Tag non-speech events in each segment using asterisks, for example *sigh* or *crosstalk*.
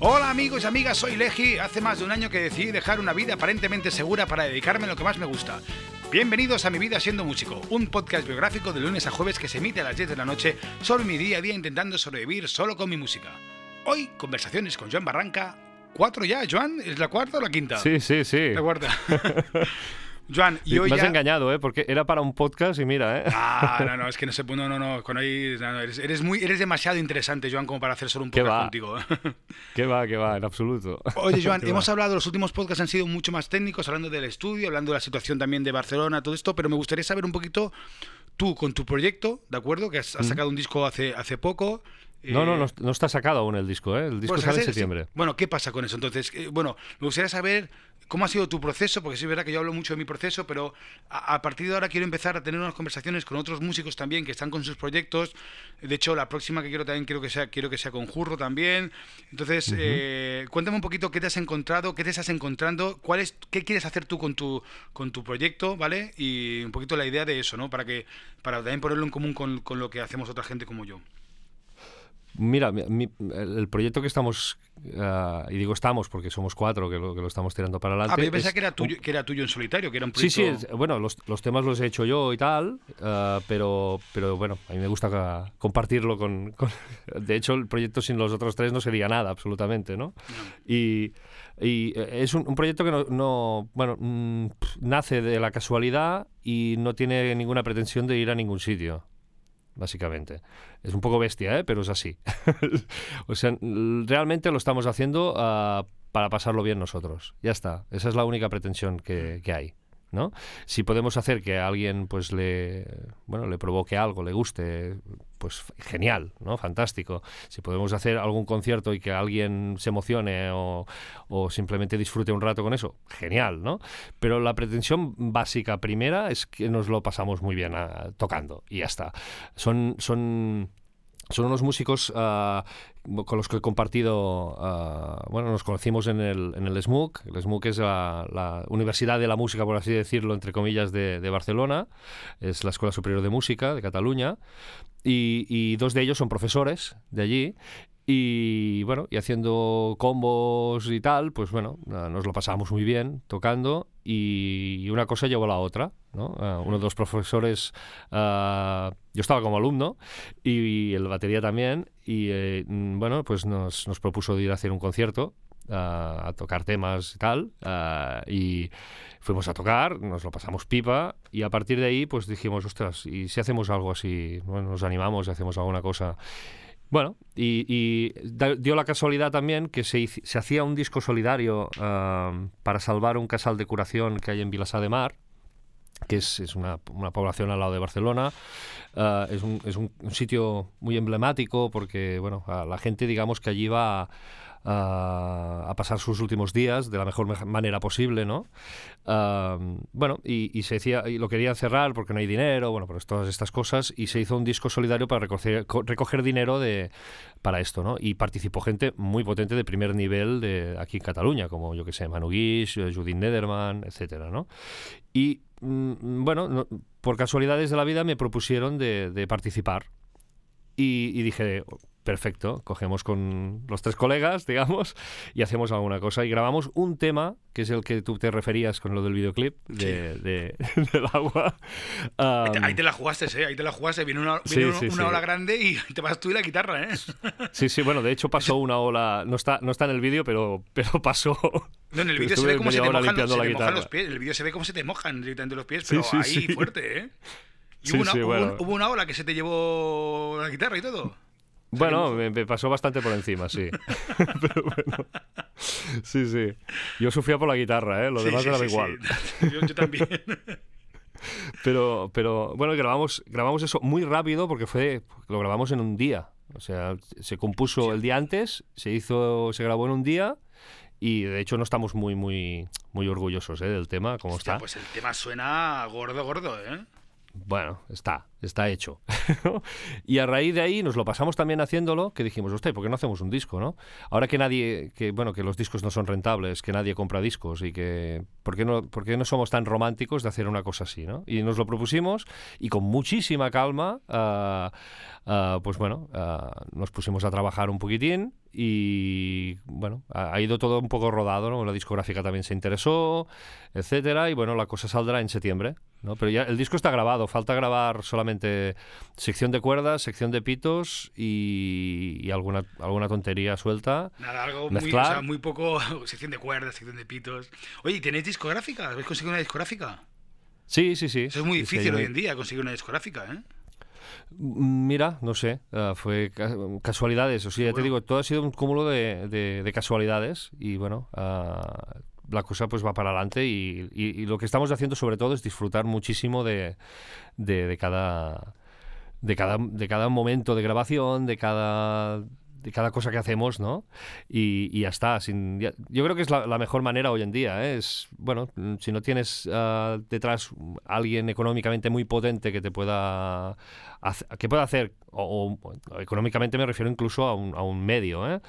Hola amigos y amigas, soy Leji. Hace más de un año que decidí dejar una vida aparentemente segura para dedicarme a lo que más me gusta. Bienvenidos a Mi Vida Siendo Músico, un podcast biográfico de lunes a jueves que se emite a las 10 de la noche sobre mi día a día intentando sobrevivir solo con mi música. Hoy, conversaciones con Joan Barranca. ¿Cuatro ya, Joan? ¿Es la cuarta o la quinta? Sí, sí, sí. La cuarta. *laughs* Joan, y hoy Me has ya... engañado, ¿eh? Porque era para un podcast y mira, ¿eh? Ah, no, no, es que no sé, no, no, no, con hoy, no, no, eres, eres muy, eres demasiado interesante, Joan, como para hacer solo un ¿Qué podcast va? contigo. *laughs* ¿Qué va, qué va? En absoluto. Oye, Joan, *laughs* ¿Qué hemos va? hablado, los últimos podcasts han sido mucho más técnicos, hablando del estudio, hablando de la situación también de Barcelona, todo esto, pero me gustaría saber un poquito tú con tu proyecto, ¿de acuerdo? Que has, has sacado un disco hace, hace poco. No, no, eh, no, no está sacado aún el disco, ¿eh? El disco pues, sale en ese- septiembre. Bueno, ¿qué pasa con eso? Entonces, eh, bueno, me gustaría saber cómo ha sido tu proceso, porque sí es verdad que yo hablo mucho de mi proceso, pero a, a partir de ahora quiero empezar a tener unas conversaciones con otros músicos también que están con sus proyectos. De hecho, la próxima que quiero también quiero que sea, quiero que sea con Jurro también. Entonces, eh, cuéntame un poquito qué te has encontrado, qué te estás encontrando, cuál es, qué quieres hacer tú con tu, con tu proyecto, ¿vale? Y un poquito la idea de eso, ¿no? Para que, para también ponerlo en común con, con lo que hacemos otra gente como yo. Mira, mi- el proyecto que estamos, ah, y digo estamos porque somos cuatro que lo, que lo estamos tirando para adelante. Ah, pero yo pensaba es que era tuyo, que era tuyo en solitario, que era un Sí, proyecto... sí, es- bueno, los, los temas los he hecho yo y tal, ah, pero, pero bueno, a mí me gusta compartirlo con, con- De hecho, el proyecto sin los otros tres no sería nada, absolutamente, ¿no? Y, y, eh, es un, un proyecto que no, no- bueno, mm, pf, nace de la casualidad y no tiene ninguna pretensión de ir a ningún sitio. Básicamente. Es un poco bestia, ¿eh? pero es así. *laughs* o sea, realmente lo estamos haciendo ah, para pasarlo bien nosotros. Ya está. Esa es la única pretensión que hay. ¿No? Si podemos hacer que a alguien pues le bueno le provoque algo, le guste, pues genial, ¿no? Fantástico. Si podemos hacer algún concierto y que alguien se emocione o, o simplemente disfrute un rato con eso, genial, ¿no? Pero la pretensión básica primera es que nos lo pasamos muy bien ah, tocando y ya está. Son son son unos músicos ah, con los que he compartido, ah, bueno, nos conocimos en el, en el SMUC. El SMUC es la, la Universidad de la Música, por así decirlo, entre comillas, de, de Barcelona. Es la Escuela Superior de Música de Cataluña. Y, y dos de ellos son profesores de allí. Y bueno, y haciendo combos y tal, pues bueno, nos lo pasábamos muy bien tocando y una cosa llevó a la otra, ¿no? Ah, uno de los profesores, ah, yo estaba como alumno y el batería también y eh, mm, bueno, pues nos, nos propuso de ir a hacer un concierto ah, a tocar temas y tal ah, y fuimos a tocar, nos lo pasamos pipa y a partir de ahí pues dijimos, ostras, ¿y si hacemos algo así? Bueno, nos animamos y hacemos alguna cosa bueno, y, y dio la casualidad también que se, se hacía un disco solidario ah, para salvar un casal de curación que hay en Vilassar de Mar, que es, una, una población al lado de Barcelona. Ah, es un, es un- sitio muy emblemático porque, bueno, la gente, digamos, que allí va a- a pasar sus últimos días de la mejor me- manera posible, ¿no? Bueno, y, se decía, y lo querían cerrar porque no hay dinero, bueno, pues todas estas cosas, y se hizo un disco solidario para recoger, co- recoger dinero de, para esto, ¿no? Y participó gente muy potente de primer nivel de aquí en Cataluña, como yo que sé, Manu Guix, eh, Judith Nederman, etcétera, ¿no? Y mm, bueno, no- por casualidades de la vida me propusieron de, participar. Y dije, perfecto, cogemos con los tres colegas, digamos, y hacemos alguna cosa. Y grabamos un tema, que es el que tú te referías con lo del videoclip de, de- *laughs* del agua. Ahí te- Um, Ahí te la jugaste, ¿eh? Ahí te la jugaste. Viene una, viene una- sí, una sí. ola grande y *laughs* te vas tú y la guitarra, ¿eh? Sí, sí, bueno, de hecho pasó una ola, no está, no está en el vídeo, pero, pero pasó. No, en el vídeo se ve cómo se te mojan, los, limpiando se la te mojan guitarra. los pies. En el vídeo se ve cómo se te mojan directamente los pies, pero ahí fuerte, ¿eh? Y Sí, hubo, una, sí, hubo bueno. un- hubo una ola que se te llevó la guitarra y todo. Bueno, me, me pasó bastante por encima, sí. *laughs* *laughs* Pero bueno. Sí, sí. Yo sufría por la guitarra, ¿eh? Lo Sí, demás sí, era sí, igual. yo también. *laughs* Pero, pero bueno, grabamos, grabamos eso muy rápido porque fue, lo grabamos en un día. O sea, se compuso el día antes, se hizo, se grabó en un día y de hecho no estamos muy, muy, muy orgullosos ¿eh? del tema, como Hostia, está. pues el tema suena gordo, gordo, ¿eh? Bueno, está, está hecho. *laughs* y a raíz de ahí nos lo pasamos también haciéndolo, que dijimos, hostia, ¿por qué no hacemos un disco, no? Ahora que nadie, que bueno, que los discos no son rentables, que nadie compra discos y que, ¿por qué no, por no somos tan románticos de hacer una cosa así, no? Y nos lo propusimos y con muchísima calma, ah, ah, pues bueno, ah, nos pusimos a trabajar un poquitín y bueno, ha, ido todo un poco rodado, ¿no? La discográfica también se interesó, etcétera, y bueno, la cosa saldrá en septiembre, ¿no? Pero ya el disco está grabado, falta grabar solamente sección de cuerdas, sección de pitos y, alguna, alguna tontería suelta. Nada, algo muy, o sea, muy poco, *laughs* sección de cuerdas, sección de pitos. Oye, ¿tenéis discográfica? ¿Habéis conseguido una discográfica? Sí, sí, sí. Eso es muy difícil hoy en día conseguir una discográfica, ¿eh? Mira, no sé, uh, fue ca casualidades, o sea, ya te digo, todo ha sido un cúmulo de, de, de casualidades y bueno, uh, la cosa pues va para adelante y, y, y, lo que estamos haciendo sobre todo es disfrutar muchísimo de, de, de cada de cada de cada momento de grabación, de cada de cada cosa que hacemos, ¿no? Y, y ya está. Sin, ya, yo creo que es la, mejor manera hoy en día. ¿eh? Es, bueno, si no tienes uh, detrás alguien económicamente muy potente que te pueda, que pueda hacer, o, económicamente me refiero incluso a un, a un medio, ¿eh?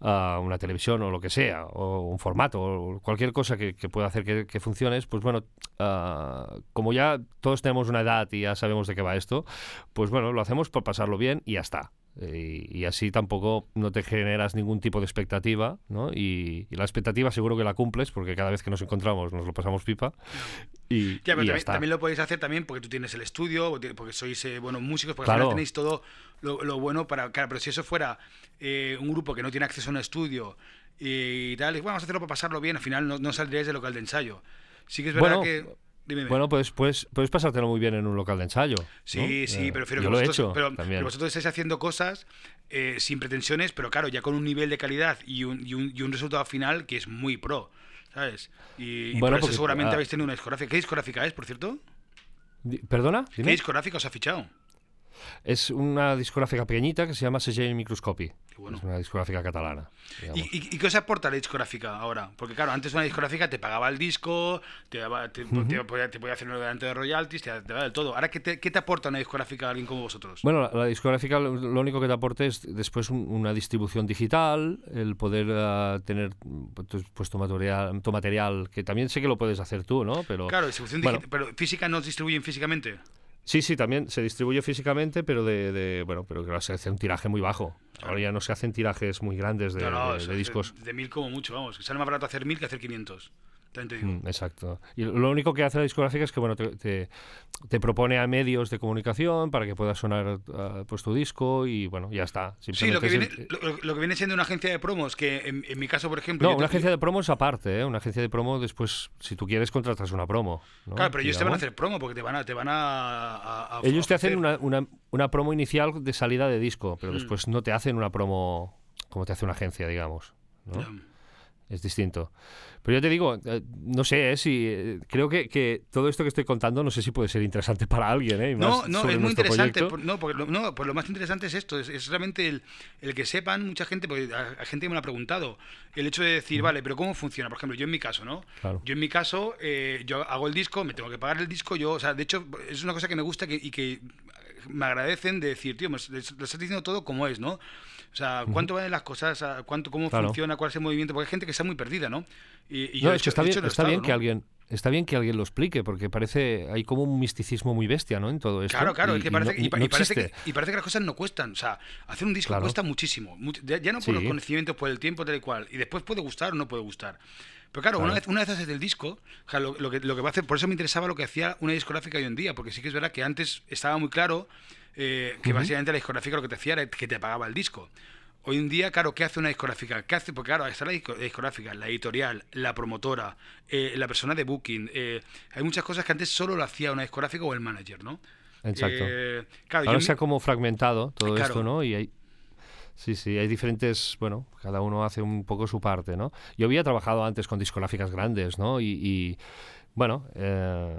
a una televisión o lo que sea, o un formato, o cualquier cosa que, pueda hacer que, que, funcione, pues bueno, uh, como ya todos tenemos una edad y ya sabemos de qué va esto, pues bueno, lo hacemos por pasarlo bien y ya está. Y, y, así tampoco no te generas ningún tipo de expectativa, ¿no? Y, y, la expectativa seguro que la cumples porque cada vez que nos encontramos nos lo pasamos pipa. Y, ya, pero y también, lo podéis hacer también porque tú tienes el estudio, porque sois eh, buenos músicos, porque claro. al final tenéis todo lo, lo, bueno para... Claro, pero si eso fuera eh, un grupo que no tiene acceso a un estudio y tal, y, bueno, vamos a hacerlo para pasarlo bien, al final no, no saldríais del local de ensayo. Sí que es verdad bueno, que... Dime, bueno, pues, pues puedes pasártelo muy bien en un local de ensayo. Sí, ¿no? sí, eh, prefiero yo que lo he vosotros, hecho pero, vosotros estáis haciendo cosas eh, sin pretensiones, pero claro, ya con un nivel de calidad y un, y un, y un resultado final que es muy pro, ¿sabes? Y, y bueno, por eso porque, seguramente ah, habéis tenido una discográfica. ¿Qué discográfica es, por cierto? ¿Perdona? ¿Qué discográfica os ha fichado? Es una discográfica pequeñita que se llama Segell Microscopy. Bueno. Es una discográfica catalana. ¿Y, qué os aporta la discográfica ahora? Porque claro, antes una discográfica te pagaba el disco, te, daba, te, uh -huh. te, podía, te, podía, hacer un delante de royalties, te, daba del todo. Ahora, ¿qué te, ¿qué te, aporta una discográfica a alguien como vosotros? Bueno, la, la discográfica lo, único que te aporta es después un, una distribución digital, el poder uh, tener pues, pues tu, material, tu material, que también sé que lo puedes hacer tú, ¿no? Pero, claro, distribución bueno, digital, pero física no distribuyen físicamente. Sí, sí, también se distribuye físicamente, pero de, de bueno, pero que se hace un tiraje muy bajo. Ahora ya no se hacen tirajes muy grandes de, no, no, de, de discos. De, de, mil como mucho, vamos. Sale más barato hacer mil que hacer 500. Mm, exacto. Y lo único que hace la discográfica es que bueno te, te, te propone a medios de comunicación para que pueda sonar uh, pues tu disco y bueno, ya está. Sí, lo que, viene, el... lo, lo, que viene siendo una agencia de promos, que en, en mi caso, por ejemplo... No, una agencia de promos aparte, ¿eh? Una agencia de promo después, si tú quieres, contratas una promo. ¿no? Claro, pero ellos te van a hacer promo porque te van a... Te van a, a, a ellos te hacen una, una, una, promo inicial de salida de disco, pero mm. después no te hacen una promo como te hace una agencia, digamos. ¿no? Yeah. Es distinto. Pero yo te digo, eh, no sé, eh, si eh, creo que, que, todo esto que estoy contando no sé si puede ser interesante *laughs* para alguien. ¿eh? no, no, es muy interesante. Por, no, porque lo, no, pues lo más interesante es esto, es, es realmente el, el, que sepan mucha gente, porque hay gente que me lo ha preguntado, el hecho de decir, mm. vale, pero ¿cómo funciona? Por ejemplo, yo en mi caso, ¿no? Claro. Yo en mi caso, eh, yo hago el disco, me tengo que pagar el disco, yo, o sea, de hecho, es una cosa que me gusta que, y que me agradecen de decir, tío, me, lo estás diciendo todo como es, ¿no? O sea, ¿cuánto valen las cosas? ¿Cuánto, ¿Cómo claro. funciona? ¿Cuál es el movimiento? Porque hay gente que está muy perdida, ¿no? Y, y no, es que está bien, está estado, bien ¿no? que alguien está bien que alguien lo explique, porque parece hay como un misticismo muy bestia, ¿no? En todo esto. Claro, claro, y, es que parece, y, no, y, parece que, y, parece que, las cosas no cuestan. O sea, hacer un disco claro. cuesta muchísimo. Ya no por sí. los conocimientos, por el tiempo, tal y cual. Y después puede gustar o no puede gustar. Pero claro, claro, Una, vez, una vez haces el disco, o sea, lo, lo, que, lo que va a hacer, por eso me interesaba lo que hacía una discográfica hoy en día, porque sí que es verdad que antes estaba muy claro eh, que uh -huh. básicamente la discográfica lo que te hacía era que te pagaba el disco. Hoy en día, claro, ¿qué hace una discográfica? ¿Qué hace? Porque claro, está la discográfica, la editorial, la promotora, eh, la persona de booking. Eh, hay muchas cosas que antes solo lo hacía una discográfica o el manager, ¿no? Exacto. Eh, claro, Ahora se ha como fragmentado todo claro. esto, ¿no? Y hay, Sí, sí, hay diferentes, bueno, cada uno hace un poco su parte, ¿no? Yo había trabajado antes con discográficas grandes, ¿no? Y, y bueno, eh,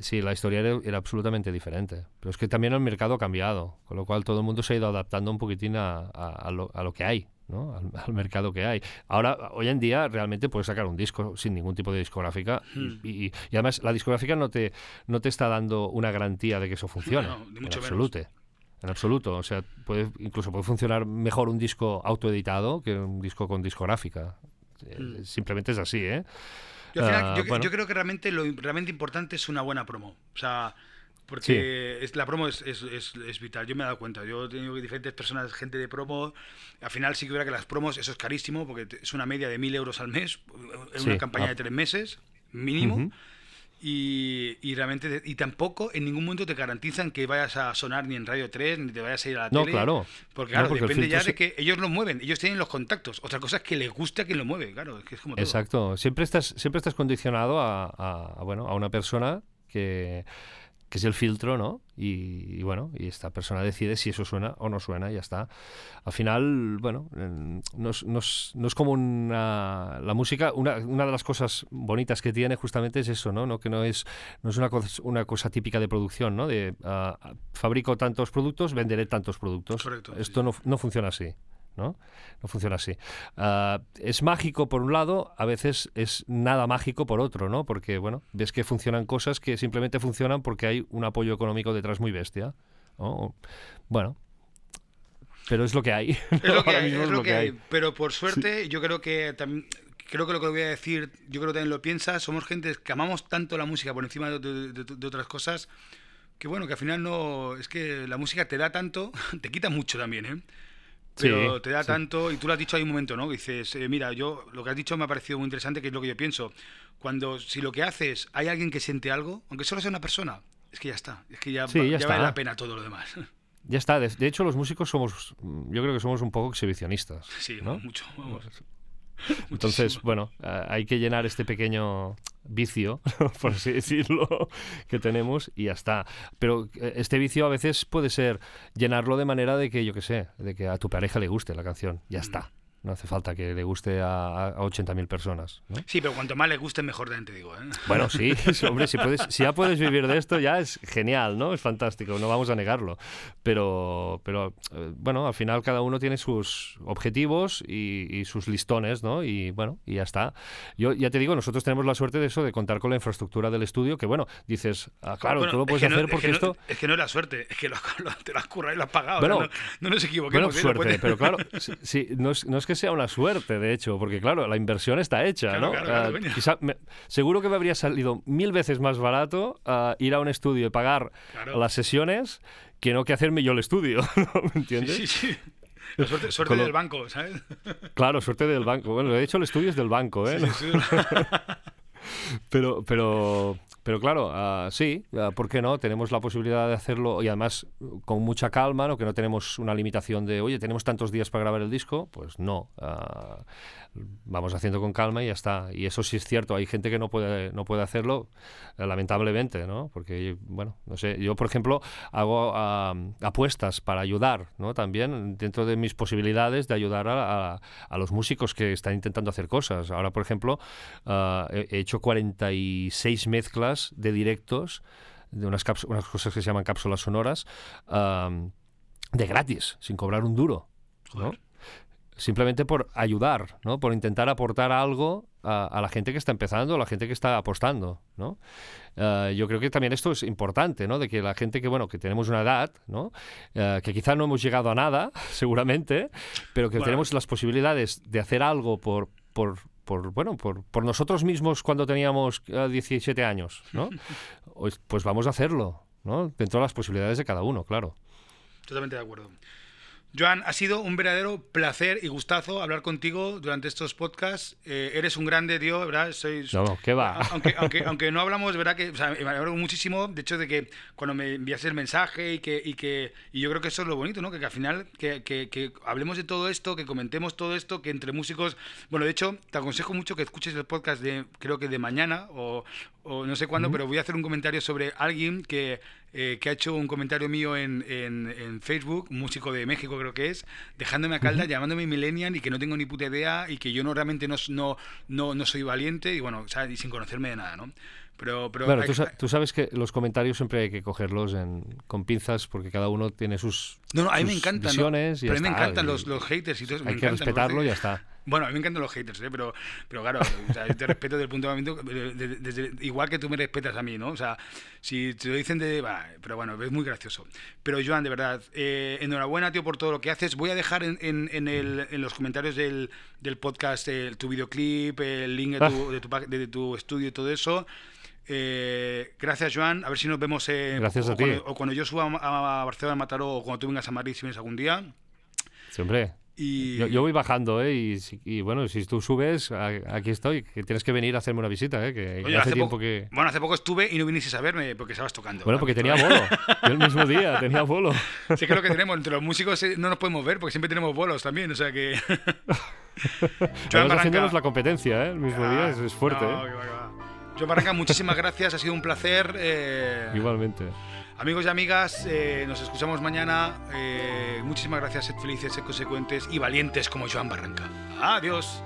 sí, la historia era, era, absolutamente diferente. Pero es que también el mercado ha cambiado, con lo cual todo el mundo se ha ido adaptando un poquitín a, a, a, lo, a lo, que hay, ¿no? Al, *laughs* al, mercado que hay. Ahora, hoy en día, realmente puedes sacar un disco sin ningún tipo de discográfica hmm. y, y, y, además la discográfica no te, no te está dando una garantía de que eso *laughs* funcione. No, no, en absoluto. Menos. En absoluto. O sea, puede, incluso puede funcionar mejor un disco autoeditado que un disco con discográfica. Hmm. Simplemente es así, ¿eh? Yo, al final, uh, yo, bueno. yo, creo que realmente lo realmente importante es una buena promo. O sea, Porque es, la promo es, es, es, vital, yo me he dado cuenta. Yo he tenido diferentes personas, gente de promo. Al final sí que verá que las promos, eso es carísimo, porque es una media de mil euros al mes, en una campaña ah. de tres meses, mínimo. Y, y, realmente y tampoco en ningún momento te garantizan que vayas a sonar ni en Radio 3 ni te vayas a ir a la no, tele. Claro. Porque claro, depende ya de que ellos lo mueven, ellos tienen los contactos. Otra cosa es que les guste a quien lo mueve, claro, es que es como Exacto, siempre estás siempre estás condicionado a, a, bueno, a una persona que que es el filtro, ¿no? Y, bueno, y esta persona decide si eso suena o no suena y ya está. Al final, bueno, no es, no es, como una... La música, una, una, de las cosas bonitas que tiene justamente es eso, ¿no? ¿No? Que no es, no es una, cosa, una cosa típica de producción, ¿no? De uh, fabrico tantos productos, venderé tantos productos. Correcto, Esto no, no funciona así. ¿No? No funciona así. Uh, es mágico por un lado, a veces es nada mágico por otro, ¿no? Porque, bueno, ves que funcionan cosas que simplemente funcionan porque hay un apoyo económico detrás muy bestia. Bueno, pero es lo que hay. *laughs* Es lo que, hay, es lo que hay. Pero por suerte, yo creo que también creo que lo que voy a decir, yo creo que también lo piensas, somos gente que amamos tanto la música por encima de, de, otras cosas, que bueno, que al final no, es que la música te da tanto, *laughs* te quita mucho también, ¿eh? Pero te da tanto, y tú lo has dicho ahí un momento, ¿no? Dices, eh, mira, yo lo que has dicho me ha parecido muy interesante, que es lo que yo pienso. Cuando, si lo que haces, hay alguien que siente algo, aunque solo sea una persona, es que ya está, es que ya, ya, vale la pena todo lo demás. *laughs* Ya está, de, hecho los músicos somos, yo creo que somos un poco exhibicionistas. Sí, ¿no? mucho, vamos. *laughs* Entonces, bueno, eh, hay que llenar este pequeño vicio, *laughs* por así decirlo, que tenemos y ya está. Pero eh, este vicio a veces puede ser llenarlo de manera de que, yo qué sé, de que a tu pareja le guste la canción. Ya mm. está. No hace falta que le guste a, a 80.000 personas. Sí, pero cuanto más le guste, mejor te digo. ¿eh? Bueno, *laughs* sí, hombre, si, puedes, si ya puedes vivir de esto, ya es genial, ¿no? Es fantástico, no vamos a negarlo. Pero, pero eh, bueno, al final cada uno tiene sus objetivos y, sus listones, ¿no? Y bueno, y ya está. Yo ya te digo, nosotros tenemos la suerte de eso, de contar con la infraestructura del estudio, que bueno, dices, ah, claro, tú lo puedes hacer porque esto. es que no era suerte, es que *laughs* lo, te lo has currado y lo has pagado. Bueno, no, nos equivoquemos. Bueno, ¿eh? suerte, pero claro, sí, no, es, no es que sea una suerte, de hecho, porque claro, la inversión está hecha, ¿no? Ah, seguro que me habría salido mil veces más barato ah, ir a un estudio y pagar las sesiones que no que hacerme yo el estudio, *laughs* ¿me entiendes? Sí, sí. suerte, del banco, ¿sabes? *laughs* Claro, suerte del banco. Bueno, de hecho el estudio es del banco, ¿eh? *laughs* pero, pero, pero claro, uh, sí, uh, ¿por qué no? Tenemos la posibilidad de hacerlo y además con mucha calma, ¿no? Que no tenemos una limitación de, oye, tenemos tantos días para grabar el disco. Pues no. Uh, vamos haciendo con calma y ya está. Y eso sí es cierto, hay gente que no puede, no puede hacerlo, eh, lamentablemente, ¿no? Porque, bueno, no sé, yo, por ejemplo, hago apuestas para ayudar, ¿no? También dentro de mis posibilidades de ayudar a, a, los músicos que están intentando hacer cosas. Ahora, por ejemplo, he hecho 46 mezclas de directos de unas, unas cosas que se llaman cápsulas sonoras de gratis, sin cobrar un duro. ¿no? simplemente por ayudar, ¿no? por intentar aportar algo a, la gente que está empezando, a la gente que está apostando. ¿no? Eh, yo creo que también esto es importante, ¿no? de que la gente que, bueno, que tenemos una edad, ¿no? Eh, que quizá no hemos llegado a nada, *laughs* seguramente, pero que tenemos las posibilidades de hacer algo por, por, por bueno, por, por, nosotros mismos cuando teníamos 17 eh, años, ¿no? *laughs* pues, pues vamos a hacerlo, ¿no? dentro de las posibilidades de cada uno, claro. Totalmente de acuerdo. Joan, ha sido un verdadero placer y gustazo hablar contigo durante estos podcasts. Eh, eres un grande, tío, ¿verdad? Sois, no, ¿qué va? Aunque, aunque, aunque no hablamos, ¿verdad? Que, o sea, me alegro muchísimo, de hecho, de que cuando me enviaste el mensaje y que, y que y yo creo que eso es lo bonito, ¿no? Que, al final que, que, que, hablemos de todo esto, que comentemos todo esto, que entre músicos... Bueno, de hecho, te aconsejo mucho que escuches el podcast de, creo que de mañana o, o no sé cuándo, pero voy a hacer un comentario sobre alguien que eh, que ha hecho un comentario mío en, en, Facebook, un músico de México creo que es, dejándome a calda, llamándome millennial y que no tengo ni puta idea y que yo no realmente no, no, no, soy valiente y bueno, y sin conocerme de nada, ¿no? Pero, pero bueno, tú, sabes que los comentarios siempre hay que cogerlos con pinzas porque cada uno tiene sus, no, no, a mí me encantan, visiones. pero a mí me encantan los, los haters y todo Hay que respetarlo y ya está. Bueno, a mí me encantan los haters, ¿eh? pero, pero claro, yo te respeto desde el punto de vista, igual que tú me respetas a mí, ¿no? O sea, si te lo dicen de... pero bueno, es muy gracioso. Pero Joan, de verdad, eh, enhorabuena, tío, por todo lo que haces. Voy a dejar en, en, el, en los comentarios del, del podcast el, tu videoclip, el link de tu, de tu, de tu estudio y todo eso. Eh, gracias, Joan. A ver si nos vemos. Eh, gracias o, a ti. Cuando, o cuando yo suba a, Barcelona, a Mataró, o cuando tú vengas a Madrid, si vienes algún día. Siempre. Y... Yo, yo, voy bajando, ¿eh? Y, y, bueno, si tú subes, aquí estoy. Que tienes que venir a hacerme una visita, ¿eh? Que Oye, hace, hace tiempo que. Bueno, hace poco estuve y no viniste a verme porque estabas tocando. Bueno, porque tenía bolo. yo el mismo día tenía bolo. *laughs* Sí, que es lo que tenemos. Entre los músicos eh, no nos podemos ver porque siempre tenemos bolos también, o sea que. *laughs* Joan haciéndonos la competencia, ¿eh? El mismo ah, día es, es fuerte, no, ¿eh? Joan Barranca, muchísimas gracias. Ha sido un placer. Eh... Igualmente. Amigos y amigas, eh, nos escuchamos mañana. Eh, muchísimas gracias, sed felices, sed consecuentes y valientes como Joan Barranca. Adiós.